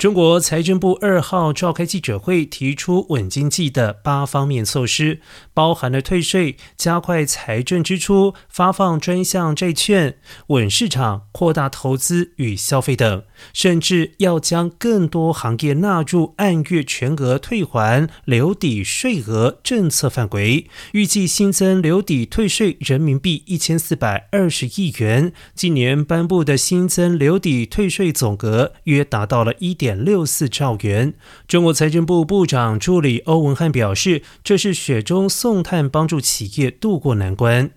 中国财政部二号召开记者会，提出稳经济的八方面措施，包含了退税、加快财政支出、发放专项债券、稳市场、扩大投资与消费等，甚至要将更多行业纳入按月全额退还留抵税额政策范围。预计新增留抵退税人民币一千四百二十亿元，今年颁布的新增留抵退税总额约达到了一点。点六四兆元。中国财政部部长助理欧文汉表示，这是雪中送炭，帮助企业渡过难关。